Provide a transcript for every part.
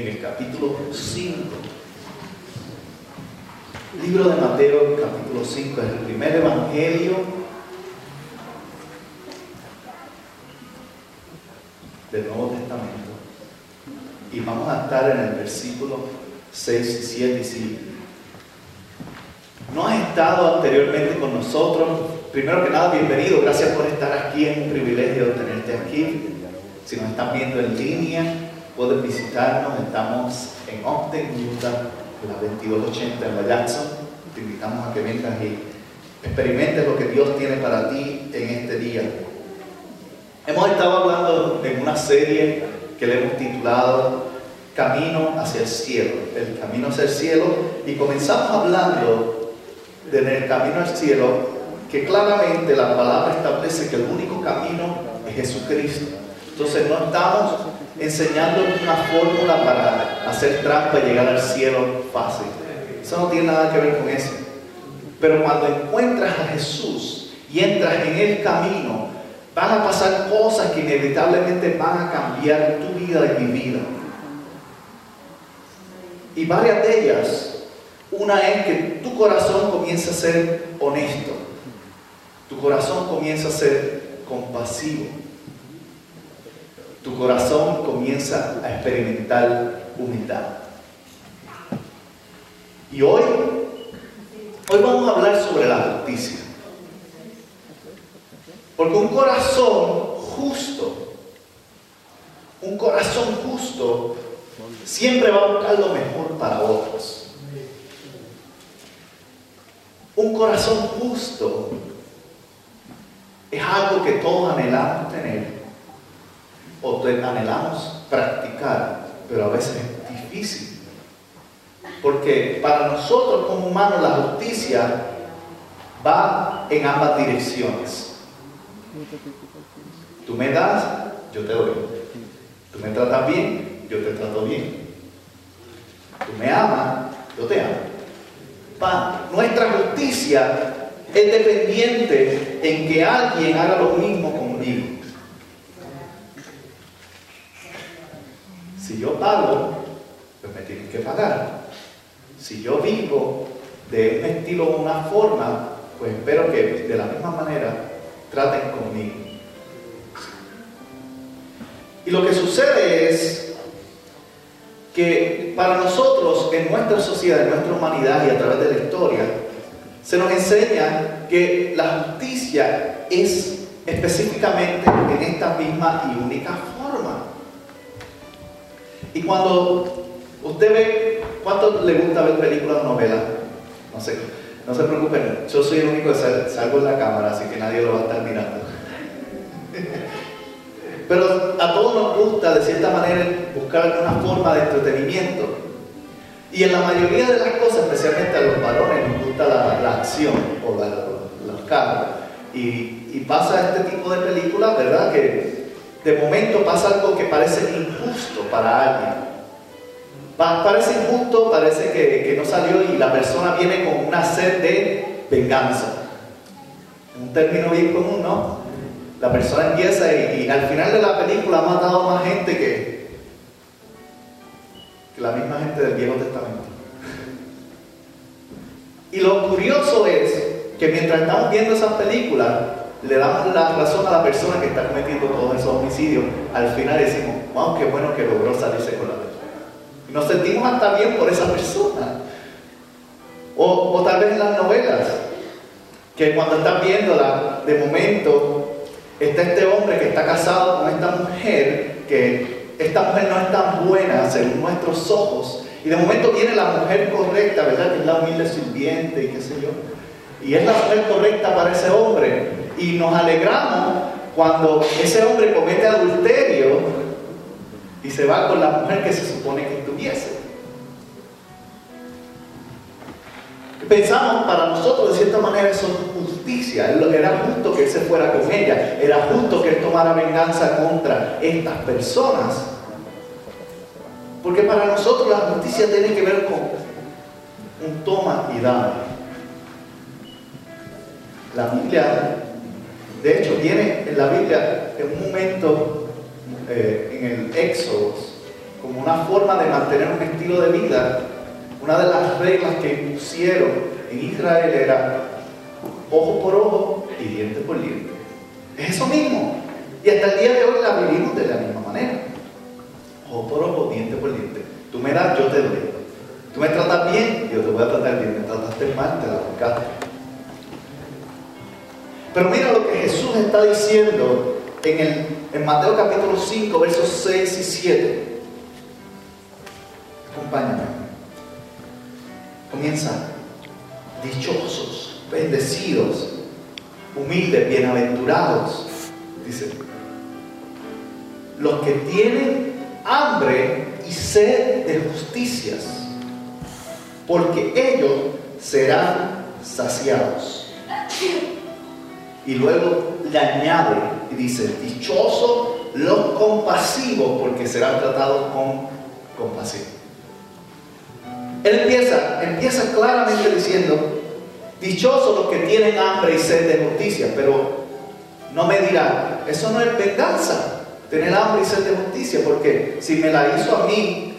En el capítulo 5. Libro de Mateo, capítulo 5, es el primer evangelio del Nuevo Testamento. Y vamos a estar en el versículo 6 y 7 y sigue. No has estado anteriormente con nosotros. Primero que nada, bienvenido. Gracias por estar aquí. Es un privilegio tenerte aquí. Si nos están viendo en línea, puedes visitarnos. Estamos en Ogden, Utah, la 2280 en la. Te invitamos a que vengas y experimentes lo que Dios tiene para ti en este día. Hemos estado hablando en una serie que le hemos titulado Camino hacia el cielo, el camino hacia el cielo, y comenzamos hablando del camino al cielo, que claramente la palabra establece que el único camino es Jesucristo. Entonces no estamos enseñando una fórmula para hacer trampa y llegar al cielo fácil. Eso no tiene nada que ver con eso. Pero cuando encuentras a Jesús y entras en el camino, van a pasar cosas que inevitablemente van a cambiar tu vida y mi vida. Y varias de ellas, una es que tu corazón comienza a ser honesto, tu corazón comienza a ser compasivo tu corazón comienza a experimentar humildad. Y hoy, hoy vamos a hablar sobre la justicia. Porque un corazón justo, un corazón justo, siempre va a buscar lo mejor para otros. Un corazón justo es algo que todos anhelamos tener o anhelamos practicar, pero a veces es difícil. Porque para nosotros como humanos la justicia va en ambas direcciones. Tú me das, yo te doy. Tú me tratas bien, yo te trato bien. Tú me amas, yo te amo. nuestra justicia es dependiente en que alguien haga lo mismo conmigo. Si yo pago, pues me tienen que pagar. Si yo vivo de un estilo o una forma, pues espero que de la misma manera traten conmigo. Y lo que sucede es que para nosotros, en nuestra sociedad, en nuestra humanidad y a través de la historia, se nos enseña que la justicia es específicamente en esta misma y única forma. Y cuando usted ve, ¿cuánto le gusta ver películas novelas? No sé, no se preocupen, yo soy el único que salgo en la cámara, así que nadie lo va a estar mirando. Pero a todos nos gusta, de cierta manera, buscar alguna forma de entretenimiento. Y en la mayoría de las cosas, especialmente a los varones, nos gusta la, acción o los carros. Y, y pasa este tipo de películas, ¿verdad? Que de momento pasa algo que parece injusto para alguien. parece injusto, parece que, no salió y la persona viene con una sed de venganza. Un término bien común, ¿no? La persona empieza y, al final de la película ha matado más gente que, que la misma gente del Viejo Testamento. Y lo curioso es que mientras estamos viendo esas películas, le damos la razón a la persona que está cometiendo todos esos homicidios, al final decimos, wow, qué bueno que logró salirse con la verdad. Nos sentimos hasta bien por esa persona. O, o tal vez en las novelas, que cuando están viéndola, de momento está este hombre que está casado con esta mujer, que esta mujer no es tan buena según nuestros ojos, y de momento viene la mujer correcta, ¿verdad? Que es la humilde sirviente y qué sé yo. Y es la mujer correcta para ese hombre y nos alegramos cuando ese hombre comete adulterio y se va con la mujer que se supone que estuviese. Pensamos para nosotros de cierta manera eso es justicia. Era justo que él se fuera con ella. Era justo que él tomara venganza contra estas personas. Porque para nosotros la justicia tiene que ver con un toma y dame. La Biblia, de hecho, viene en la Biblia en un momento eh, en el Éxodo como una forma de mantener un estilo de vida una de las reglas que pusieron en Israel era ojo por ojo y diente por diente. Es eso mismo. Y hasta el día de hoy la vivimos de la misma manera. Ojo por ojo, diente por diente. Tú me das, yo te doy. Tú me tratas bien, yo te voy a tratar bien. Me trataste mal, te la buscaste. Pero mira lo que Jesús está diciendo en, el, en Mateo capítulo 5, versos 6 y 7. Acompáñame. Comienza, dichosos, bendecidos, humildes, bienaventurados, dice, los que tienen hambre y sed de justicias, porque ellos serán saciados. Y luego le añade y dice, dichosos los compasivos, porque serán tratados con compasión. Él empieza, empieza claramente diciendo, dichosos los que tienen hambre y sed de justicia, pero no me dirá, eso no es venganza, tener hambre y sed de justicia, porque si me la hizo a mí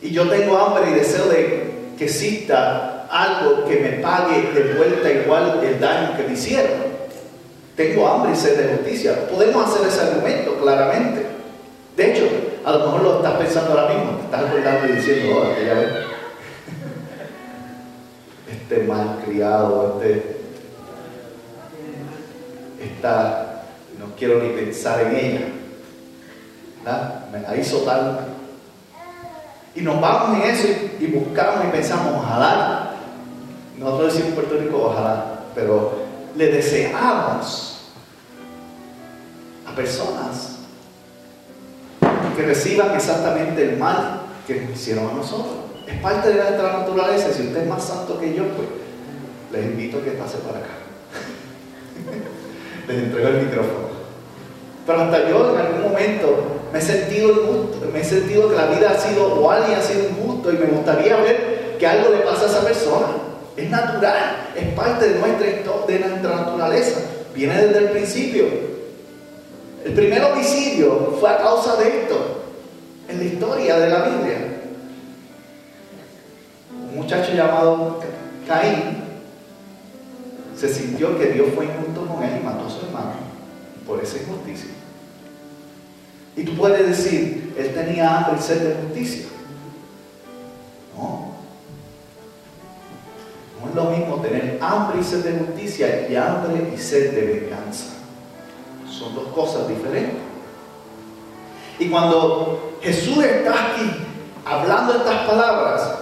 y yo tengo hambre y deseo de que exista algo que me pague de vuelta igual el daño que me hicieron, tengo hambre y sed de justicia. Podemos hacer ese argumento claramente. De hecho, a lo mejor lo estás pensando ahora mismo, te estás acordando y diciendo, oh, aquella vez, este mal criado, este, esta, no quiero ni pensar en ella, ¿verdad? me la hizo tal. Y nos vamos en eso y, buscamos y pensamos, ojalá, nosotros decimos en Puerto Rico, ojalá, pero le deseamos a personas que reciban exactamente el mal que hicieron a nosotros. Es parte de nuestra naturaleza. Si usted es más santo que yo, pues les invito a que pase para acá. les entrego el micrófono. Pero hasta yo en algún momento me he sentido injusto, me he sentido que la vida ha sido o alguien ha sido injusto y me gustaría ver que algo le pasa a esa persona. Es natural, es parte de nuestra, naturaleza. Viene desde el principio. El primer homicidio fue a causa de esto, en la historia de la Biblia. Un muchacho llamado Caín se sintió que Dios fue injusto con él y mató a su hermano por esa injusticia. Y tú puedes decir, él tenía hambre y sed de justicia. No. No es lo mismo tener hambre y sed de justicia y hambre y sed de venganza. Son dos cosas diferentes. Y cuando Jesús está aquí hablando estas palabras,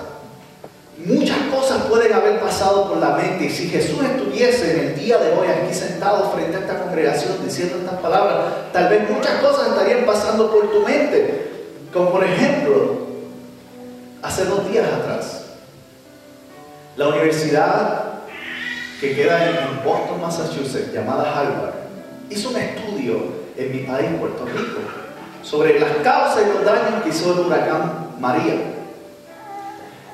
muchas cosas pueden haber pasado por la mente. Y si Jesús estuviese en el día de hoy aquí sentado frente a esta congregación diciendo estas palabras, tal vez muchas cosas estarían pasando por tu mente. Como por ejemplo, hace dos días atrás, la universidad que queda en Boston, Massachusetts, llamada Harvard, hizo un estudio en mi país, Puerto Rico, sobre las causas y los daños que hizo el huracán María.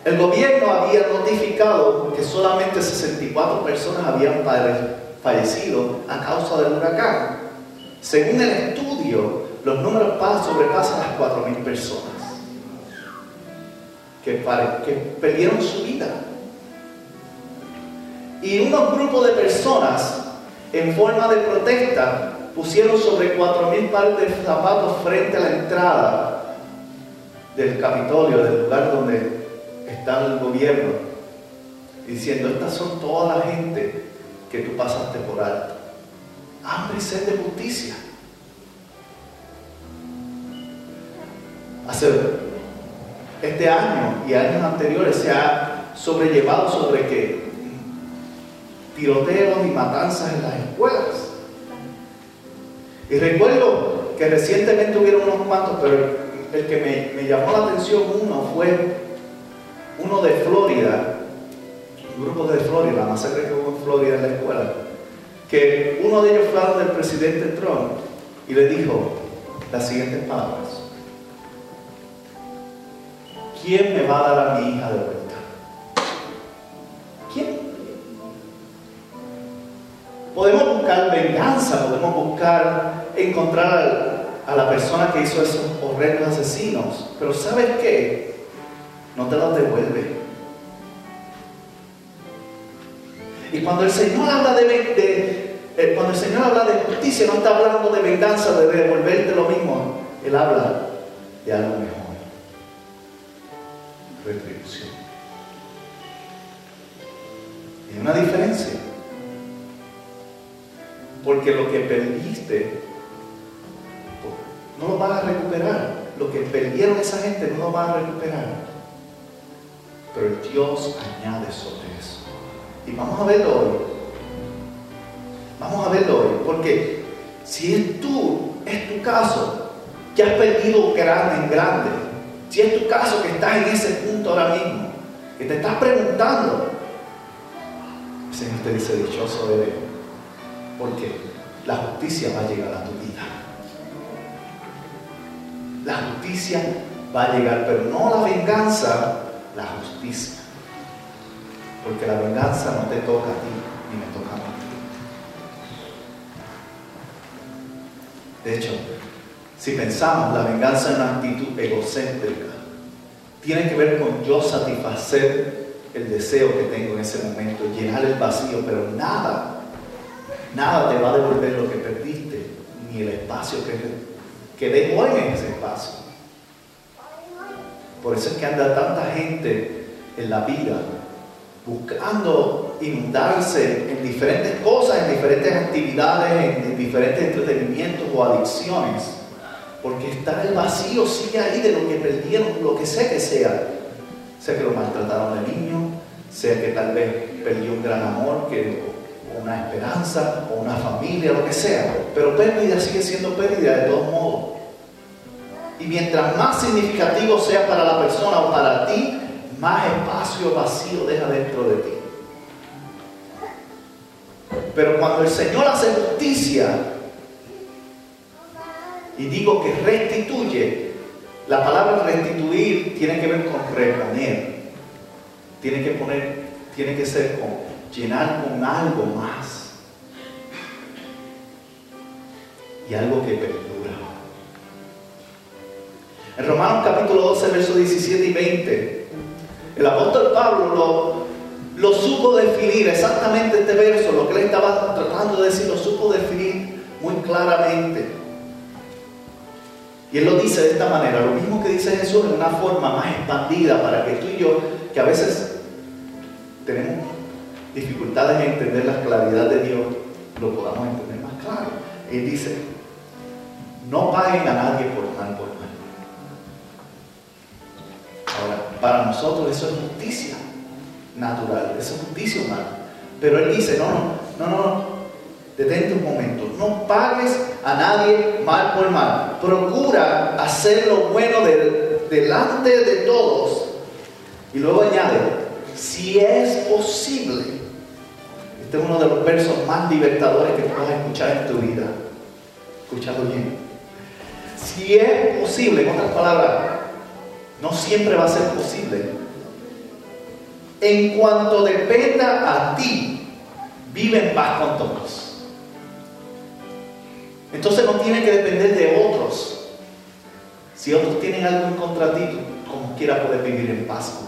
El gobierno había notificado que solamente 64 personas habían fallecido a causa del huracán. Según el estudio, los números sobrepasan las 4.000 personas que, que perdieron su vida. Y unos grupos de personas en forma de protesta, pusieron sobre 4.000 pares de zapatos frente a la entrada del Capitolio, del lugar donde está el gobierno, diciendo, estas son toda la gente que tú pasaste por alto. Hambre y sed de justicia. Hace este año y años anteriores se ha sobrellevado sobre que tiroteos y matanzas en las escuelas. Y recuerdo que recientemente hubieron unos cuantos, pero el que me, llamó la atención uno fue uno de Florida, un grupo de Florida, la masacre que hubo en Florida en la escuela, que uno de ellos fue del presidente Trump y le dijo las siguientes palabras. ¿Quién me va a dar a mi hija de vuelta? Podemos buscar venganza, podemos buscar encontrar a la persona que hizo esos horrendos asesinos, pero ¿sabes qué? No te los devuelve. Y cuando el Señor habla de, eh, cuando el Señor habla de justicia, no está hablando de venganza, de devolverte lo mismo. Él habla de algo mejor. Retribución. Hay una diferencia. Porque lo que perdiste no lo van a recuperar. Lo que perdieron esa gente no lo van a recuperar. Pero Dios añade sobre eso. Y vamos a verlo hoy. Vamos a verlo hoy. Porque si es tú, es tu caso, que has perdido grande en grande. Si es tu caso que estás en ese punto ahora mismo, que te estás preguntando, el Señor te dice, dichoso eres, porque la justicia va a llegar a tu vida. La justicia va a llegar, pero no la venganza, la justicia. Porque la venganza no te toca a ti, ni me toca a mí. De hecho, si pensamos, la venganza es una actitud egocéntrica. Tiene que ver con yo satisfacer el deseo que tengo en ese momento, llenar el vacío, pero nada, nada te va a devolver lo que perdiste, ni el espacio que que dejó en ese espacio. Por eso es que anda tanta gente en la vida buscando inundarse en diferentes cosas, en diferentes actividades, en, diferentes entretenimientos o adicciones. Porque está el vacío, sigue ahí de lo que perdieron, lo que sea que sea. Sea que lo maltrataron de niño, sea que tal vez perdió un gran amor, que, una esperanza, o una familia, lo que sea. Pero pérdida sigue siendo pérdida de todos modos. Y mientras más significativo sea para la persona o para ti, más espacio vacío deja dentro de ti. Pero cuando el Señor hace justicia, y digo que restituye, la palabra restituir tiene que ver con reponer. Tiene que poner, tiene que ser con llenar con algo más. Y algo que en Romanos capítulo 12, versos 17 y 20, el apóstol Pablo lo, lo supo definir exactamente este verso, lo que él estaba tratando de decir, lo supo definir muy claramente. Y él lo dice de esta manera, lo mismo que dice Jesús en una forma más expandida para que tú y yo, que a veces dificultades en entender la claridad de Dios, lo podamos entender más claro. Él dice, no paguen a nadie por mal por Para nosotros eso es justicia natural, eso es justicia humana. Pero él dice, no, no, no, no, detente un momento, no pagues a nadie mal por mal. Procura hacer lo bueno delante de todos. Y luego añade, si es posible, este es uno de los versos más libertadores que puedas escuchar en tu vida. Escuchado bien. Si es posible, en otras palabras, no siempre va a ser posible. En cuanto dependa a ti, vive en paz con todos. Entonces no tiene que depender de otros. Si otros tienen algo en contra de ti, como quiera poder vivir en paz con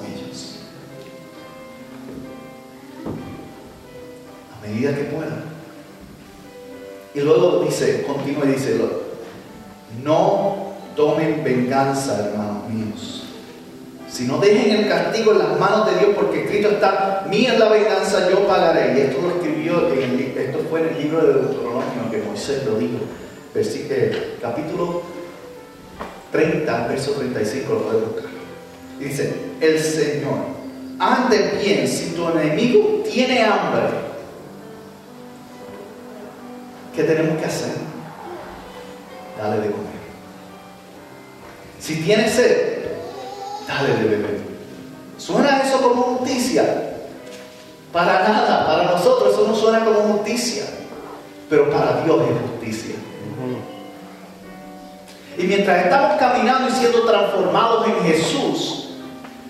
medida que pueda. Y luego dice, continúa y dice, no tomen venganza, hermanos míos si no dejen el castigo en las manos de Dios, porque escrito está, mía es la venganza, yo pagaré. Y esto lo escribió, esto fue en el libro de Deuteronomio que Moisés lo dijo. Eh, capítulo 30, verso 35, lo puede buscar. dice, el Señor, ande bien si tu enemigo tiene hambre. ¿Qué tenemos que hacer? Dale de comer. Si tienes sed, dale de beber. ¿Suena eso como justicia? Para nada, para nosotros eso no suena como justicia, pero para Dios es justicia. Y mientras estamos caminando y siendo transformados en Jesús,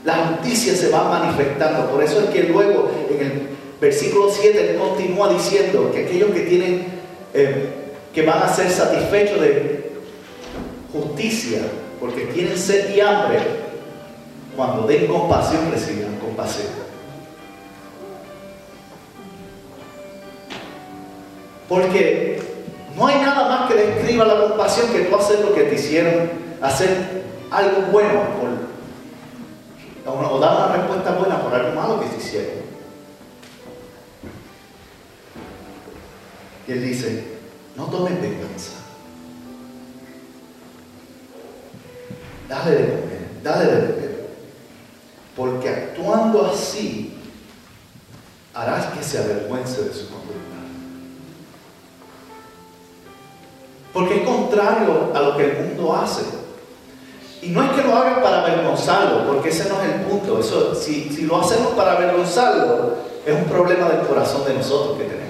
la justicia se va manifestando. Por eso es que luego en el versículo 7 continúa diciendo que aquellos que tienen, eh, que van a ser satisfechos de justicia, porque tienen sed y hambre, cuando den compasión recibirán compasión. Porque no hay nada más que describa la compasión que tú hacer lo que te hicieron, hacer algo bueno Y él dice, no tomen venganza. Dale de comer, dale de beber. Porque actuando así, harás que se avergüence de su conducta. Porque es contrario a lo que el mundo hace. Y no es que lo hagan para avergonzarlo, porque ese no es el punto. Eso, si, si lo hacemos para avergonzarlo, es un problema del corazón de nosotros que tenemos.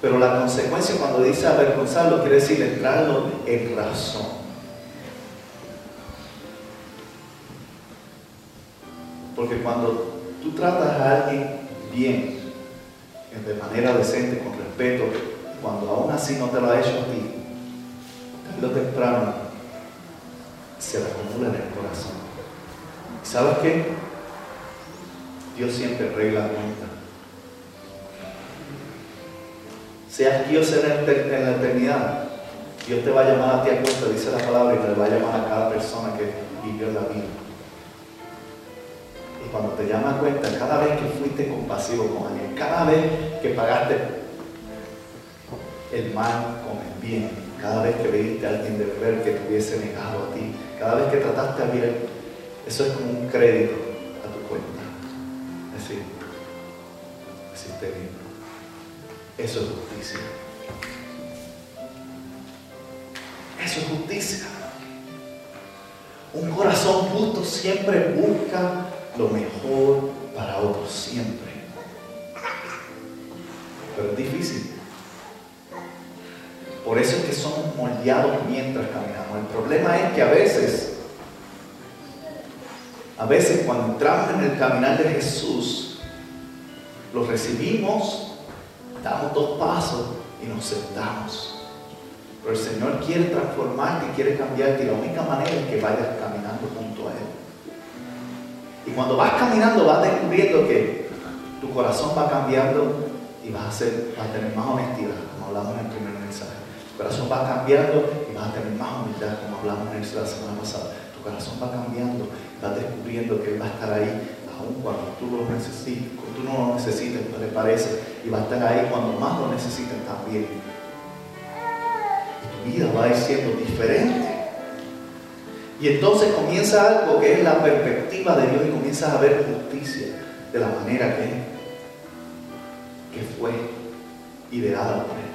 Pero la consecuencia cuando dice avergonzarlo quiere decir entrarlo en razón. Porque cuando tú tratas a alguien bien, de manera decente, con respeto, cuando aún así no te lo ha hecho a ti, tarde o temprano se le acumula en el corazón. sabes qué? Dios siempre arregla cuenta. Seas Dios en la eternidad, Dios te va a llamar a ti a cuenta, dice la palabra, y te va a llamar a cada persona que vivió la vida cuando te llamas cuenta, cada vez que fuiste compasivo con alguien, cada vez que pagaste el mal con el bien, cada vez que veiste a alguien de beber que te hubiese negado a ti, cada vez que trataste a bien, eso es como un crédito a tu cuenta. Es decir, hiciste bien. Eso es justicia. Eso es justicia. Un corazón justo siempre busca lo mejor para otros siempre. Pero es difícil. Por eso es que somos moldeados mientras caminamos. El problema es que a veces, a veces cuando entramos en el caminar de Jesús, lo recibimos, damos dos pasos y nos sentamos. Pero el Señor quiere transformarte quiere cambiarte y la única manera es que vayas caminando junto a Él. Y cuando vas caminando vas descubriendo que tu corazón va cambiando y vas a, ser, vas a tener más honestidad, como hablamos en el primer mensaje. Tu corazón va cambiando y vas a tener más humildad, como hablamos en la semana pasada. Tu corazón va cambiando y vas descubriendo que Él va a estar ahí aún cuando tú lo necesites, cuando tú no lo necesites, no le parece, y va a estar ahí cuando más lo necesites también. Tu vida va a ir siendo diferente y entonces comienza algo que es la perspectiva de Dios y comienzas a ver justicia de la manera que, que fue ideada por Él.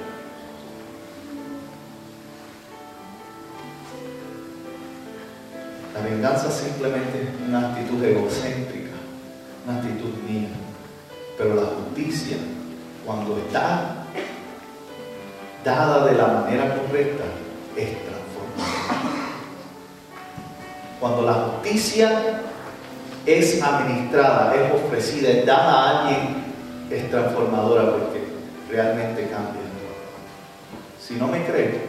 La venganza simplemente es una actitud egocéntrica, una actitud mía. Pero la justicia, cuando está dada de la manera correcta, es transformada. Cuando la justicia es administrada, es ofrecida, es dada a alguien, es transformadora porque realmente cambia. Si no me cree,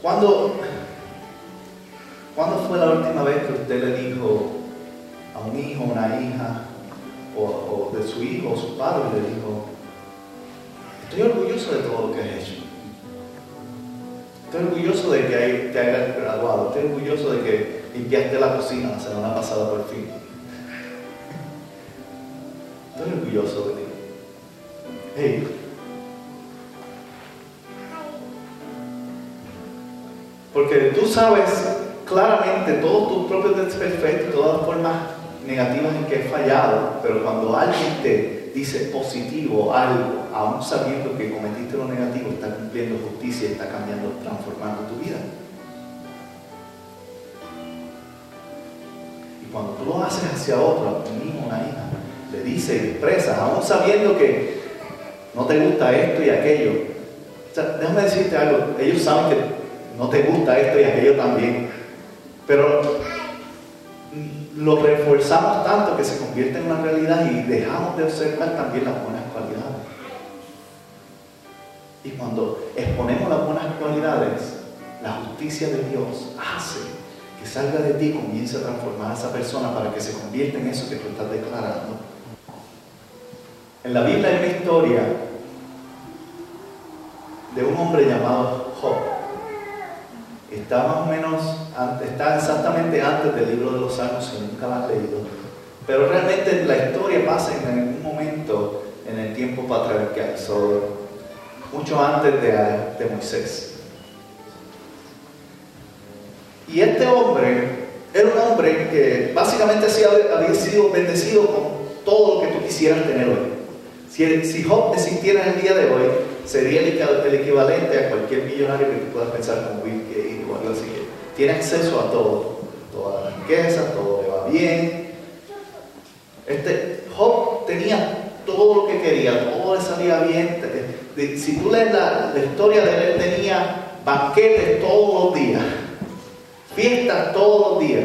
¿cuándo, ¿cuándo fue la última vez que usted le dijo un hijo, una hija, o, o de su hijo o su padre, le dijo, estoy orgulloso de todo lo que has hecho? Estoy orgulloso de que te hayas graduado. Estoy orgulloso de que limpiaste la cocina la semana pasada por fin. Estoy orgulloso de ti. Hey. Porque tú sabes claramente todos tus propios desperfectos, todas las formas negativas en que he fallado, pero cuando alguien te dice positivo algo, aún sabiendo que cometiste lo negativo, está cumpliendo justicia está cambiando, transformando tu vida. Y cuando tú lo haces hacia otro, a un hijo, una hija, le dices y expresas, aún sabiendo que no te gusta esto y aquello. déjame decirte algo, ellos saben que no te gusta esto y aquello también, pero lo reforzamos tanto que se convierte en una realidad y dejamos de observar también las buenas cualidades. Y cuando exponemos las buenas cualidades, la justicia de Dios hace que salga de ti y comience a transformar a esa persona para que se convierta en eso que tú estás declarando. En la Biblia hay una historia de un hombre llamado Job está más o menos, está exactamente antes del libro de los Salmos, si nunca lo has leído. Pero realmente la historia pasa en algún momento en el tiempo patriarcal, mucho antes de, Moisés. Y este hombre era un hombre que básicamente había sido bendecido con todo lo que tú quisieras tener hoy. Si, Job existiera en el día de hoy, sería el, equivalente a cualquier millonario que tú puedas pensar como Bill Gates o algo así. Tiene acceso a todo, toda la riqueza, todo le va bien. Este Job tenía todo lo que quería, todo le salía bien. Si tú lees la, historia de él, él tenía banquetes todos los días, fiestas todos los días.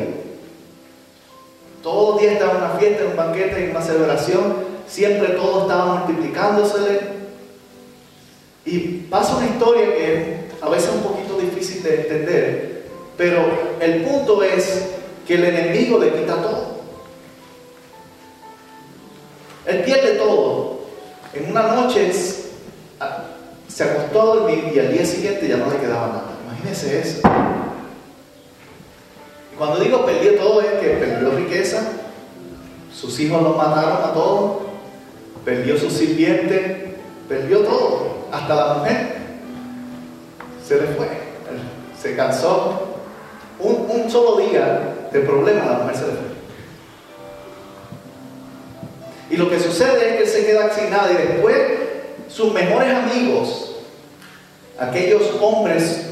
Todos los días estaba una fiesta, un banquete, una celebración. Siempre todo estaba multiplicándosele. Y pasa una historia que a veces es un poquito difícil de entender, pero el punto es que el enemigo le quita todo. Él pierde todo. En una noche ah, se acostó a dormir y al día siguiente ya no le quedaba nada. Imagínense eso. Cuando digo perdió todo es que perdió riqueza, sus hijos lo mataron a todos, perdió su sirviente, perdió todo hasta la mujer se le fue, se cansó. Un, solo día de problema, la mujer se le. Y lo que sucede es que él se queda sin nada y después sus mejores amigos, aquellos hombres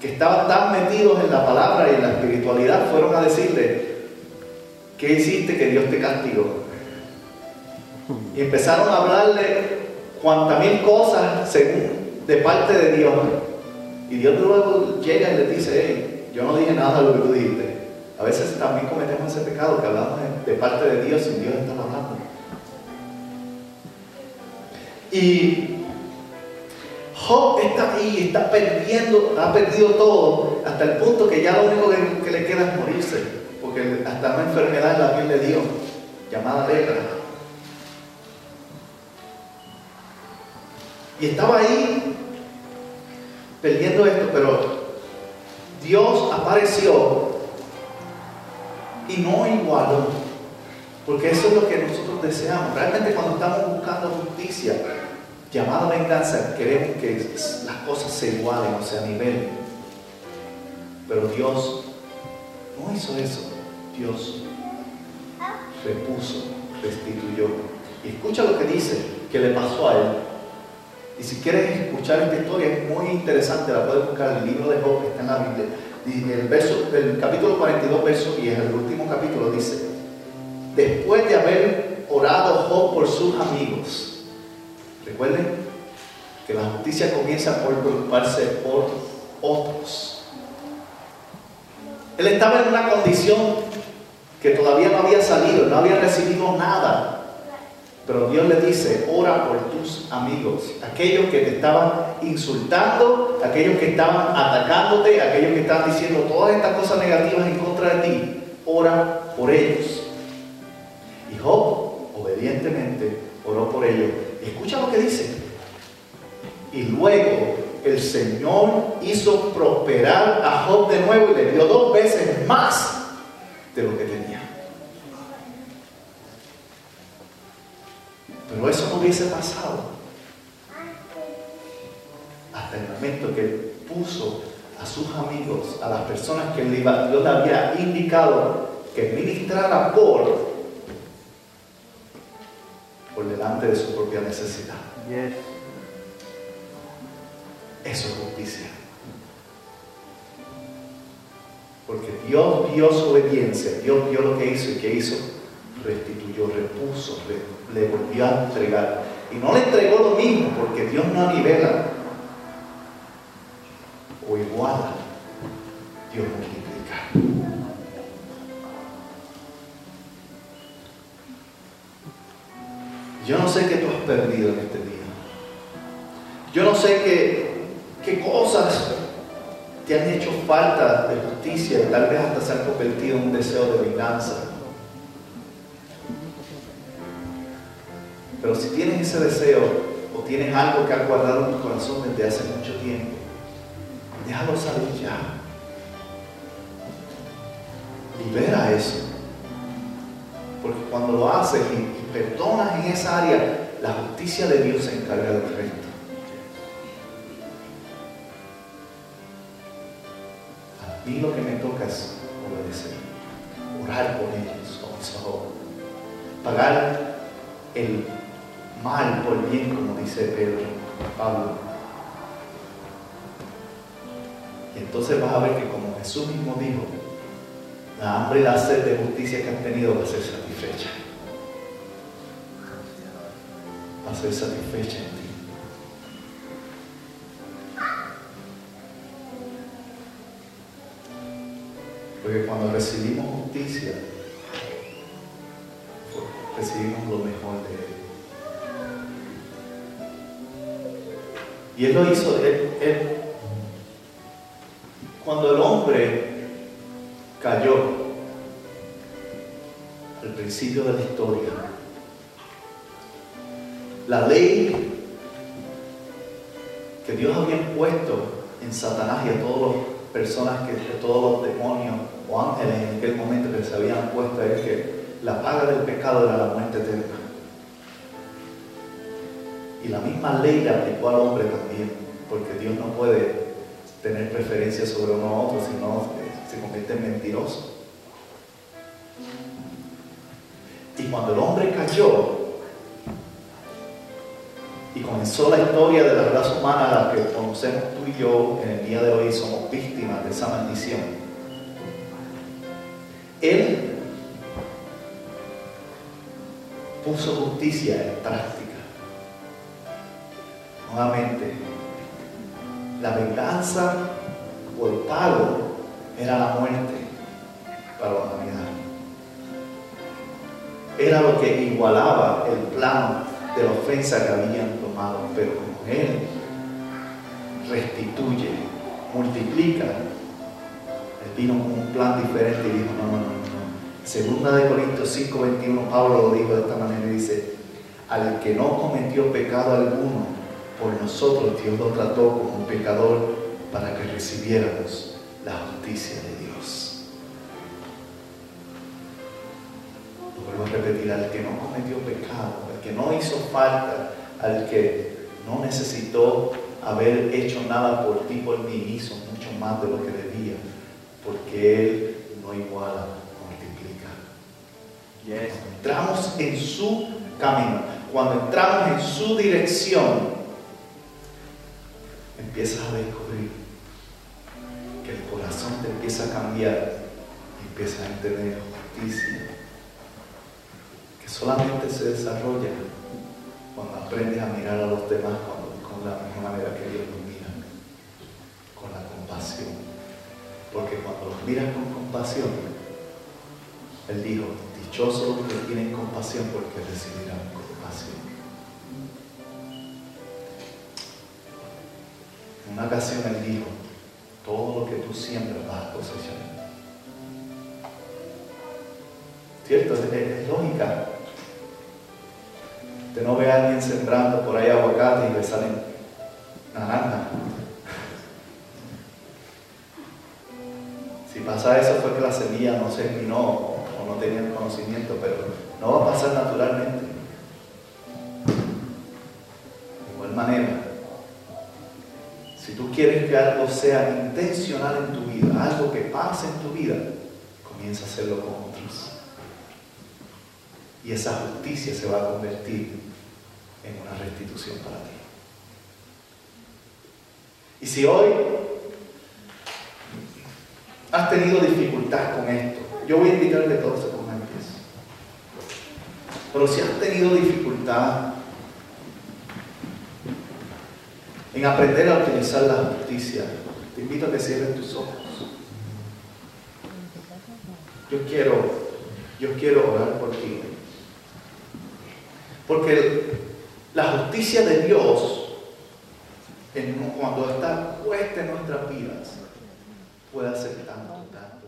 que estaban tan metidos en la palabra y en la espiritualidad, fueron a decirle, ¿qué hiciste que Dios te castigó? Y empezaron a hablarle cuantas mil cosas según de parte de Dios. Y Dios luego llega y le dice, yo no dije nada de lo que tú dijiste. A veces también cometemos ese pecado que hablamos de, parte de Dios y Dios está hablando. Y Job está ahí, está perdiendo, ha perdido todo, hasta el punto que ya lo único que, que le queda es morirse, porque hasta una enfermedad en la piel de Dios, llamada lepra, Y estaba ahí perdiendo esto, pero Dios apareció y no igualó. Porque eso es lo que nosotros deseamos. Realmente cuando estamos buscando justicia, llamada venganza, queremos que las cosas se igualen, o sea, nivel. Pero Dios no hizo eso. Dios repuso, restituyó. Y escucha lo que dice que le pasó a él. Y si quieres escuchar esta historia, es muy interesante, la puedes buscar en el libro de Job, que está en la Biblia. Y el, el capítulo 42, verso 10, el último capítulo, dice, después de haber orado Job por sus amigos, recuerden que la justicia comienza por preocuparse por otros. Él estaba en una condición que todavía no había salido, no había recibido nada pero Dios le dice, ora por tus amigos, aquellos que te estaban insultando, aquellos que estaban atacándote, aquellos que estaban diciendo todas estas cosas negativas en contra de ti, ora por ellos. Y Job obedientemente oró por ellos. escucha lo que dice. Y luego el Señor hizo prosperar a Job de nuevo y le dio dos veces más de lo que hubiese pasado hasta el momento que puso a sus amigos, a las personas que Dios le había indicado que ministrara por por delante de su propia necesidad. Yes. Eso es justicia. Porque Dios vio su obediencia, Dios vio lo que hizo y que hizo, restituyó, repuso, le, le volvió a entregar. Y no le entregó lo mismo, porque Dios no nivela o iguala, Dios multiplica. Yo no sé qué tú has perdido en este día. Yo no sé qué, qué cosas te han hecho falta de justicia y tal vez hasta se han convertido en un deseo de venganza. Pero si tienes ese deseo o tienes algo que has guardado en tu corazón desde hace mucho tiempo, déjalo salir ya. Libera eso. Porque cuando lo haces y, perdonas en esa área, la justicia de Dios se encarga del resto. A mí lo que me toca es obedecer, orar por ellos, Pedro, Pablo. Y entonces vas a ver que como Jesús mismo dijo, la hambre y la sed de justicia que han tenido va a ser satisfecha. Va a ser satisfecha en ti. Porque cuando recibimos justicia, recibimos lo mejor de Él. Y Él lo hizo, él, cuando el hombre cayó al principio de la historia, la ley que Dios había puesto en Satanás y a todas las personas, que, a todos los demonios o ángeles en aquel momento que se habían puesto es que la paga del pecado era la muerte eterna. Y la misma ley le aplicó al hombre también, porque Dios no puede tener preferencia sobre uno a otro, sino se convierte en mentiroso. Y cuando el hombre cayó y comenzó la historia de la raza humana, la que conocemos tú y yo en el día de hoy, somos víctimas de esa maldición. Él puso justicia práctica. Nuevamente, la venganza o el pago era la muerte para la humanidad. Era lo que igualaba el plano de la ofensa que habían tomado, pero como Él restituye, multiplica, Él vino con un plan diferente y dijo, no, no, no, no. Segunda de Corintios 5:21, Pablo lo dijo de esta manera y dice, al que no cometió pecado alguno, por nosotros Dios lo trató como un pecador para que recibiéramos la justicia de Dios. Lo vuelvo a repetir, al que no cometió pecado, al que no hizo falta, al que no necesitó haber hecho nada por ti, por mí, hizo mucho más de lo que debía, porque Él no iguala, multiplica. Yes. Entramos en su camino, cuando entramos en su dirección, empiezas a descubrir que el corazón te empieza a cambiar y empiezas a entender justicia, que solamente se desarrolla cuando aprendes a mirar a los demás con la misma manera que Dios los mira, con la compasión. Porque cuando los miras con compasión, Él dijo, dichosos los que tienen compasión porque recibirán compasión. En una ocasión Él dijo, todo lo que tú siembras vas a cosechar. ¿Cierto? Es, lógica. Usted no ve a alguien sembrando por ahí aguacate y le salen naranjas. Si pasa eso fue que la semilla no se espinó o no tenía el conocimiento, pero no va a pasar naturalmente. Quieres que algo sea intencional en tu vida, algo que pase en tu vida, comienza a hacerlo con otros. Y esa justicia se va a convertir en una restitución para ti. Y si hoy has tenido dificultad con esto, yo voy a invitarle a todos a pongan Pero si has tenido dificultad en aprender a utilizar la justicia, te invito a que cierres tus ojos. Yo quiero, yo quiero orar por ti. Porque la justicia de Dios, cuando está puesta en nuestras vidas, puede hacer tanto, tanto, tanto.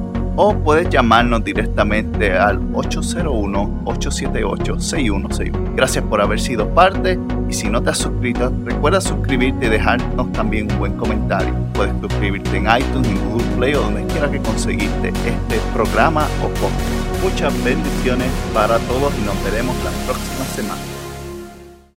o puedes llamarnos directamente al 801-878-6161. Gracias por haber sido parte y si no te has suscrito, recuerda suscribirte y dejarnos también un buen comentario. Puedes suscribirte en iTunes, en Google Play o donde quiera que conseguiste este programa o podcast. Muchas bendiciones para todos y nos veremos la próxima semana.